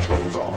重造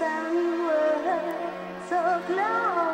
understand words so close.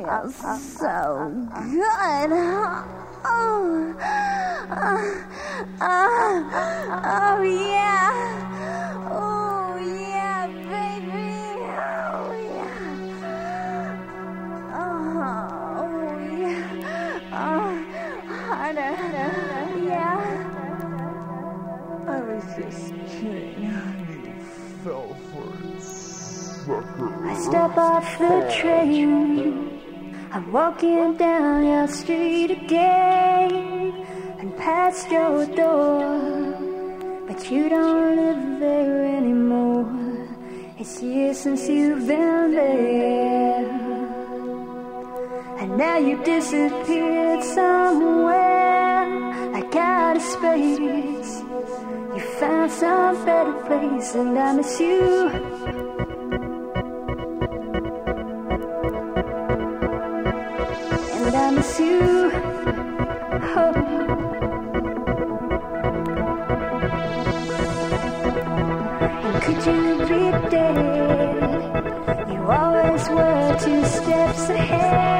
Feels uh, uh, so uh, good. Oh, uh, uh, oh, yeah. Oh, yeah, baby. Oh, yeah. Oh, yeah. Oh, harder. Yeah. I was just kidding. You fell for it, sucker. I step off the train. I'm walking down your street again and past your door. But you don't live there anymore. It's years since you've been there. And now you've disappeared somewhere like out of space. You found some better place, and I miss you. Two steps ahead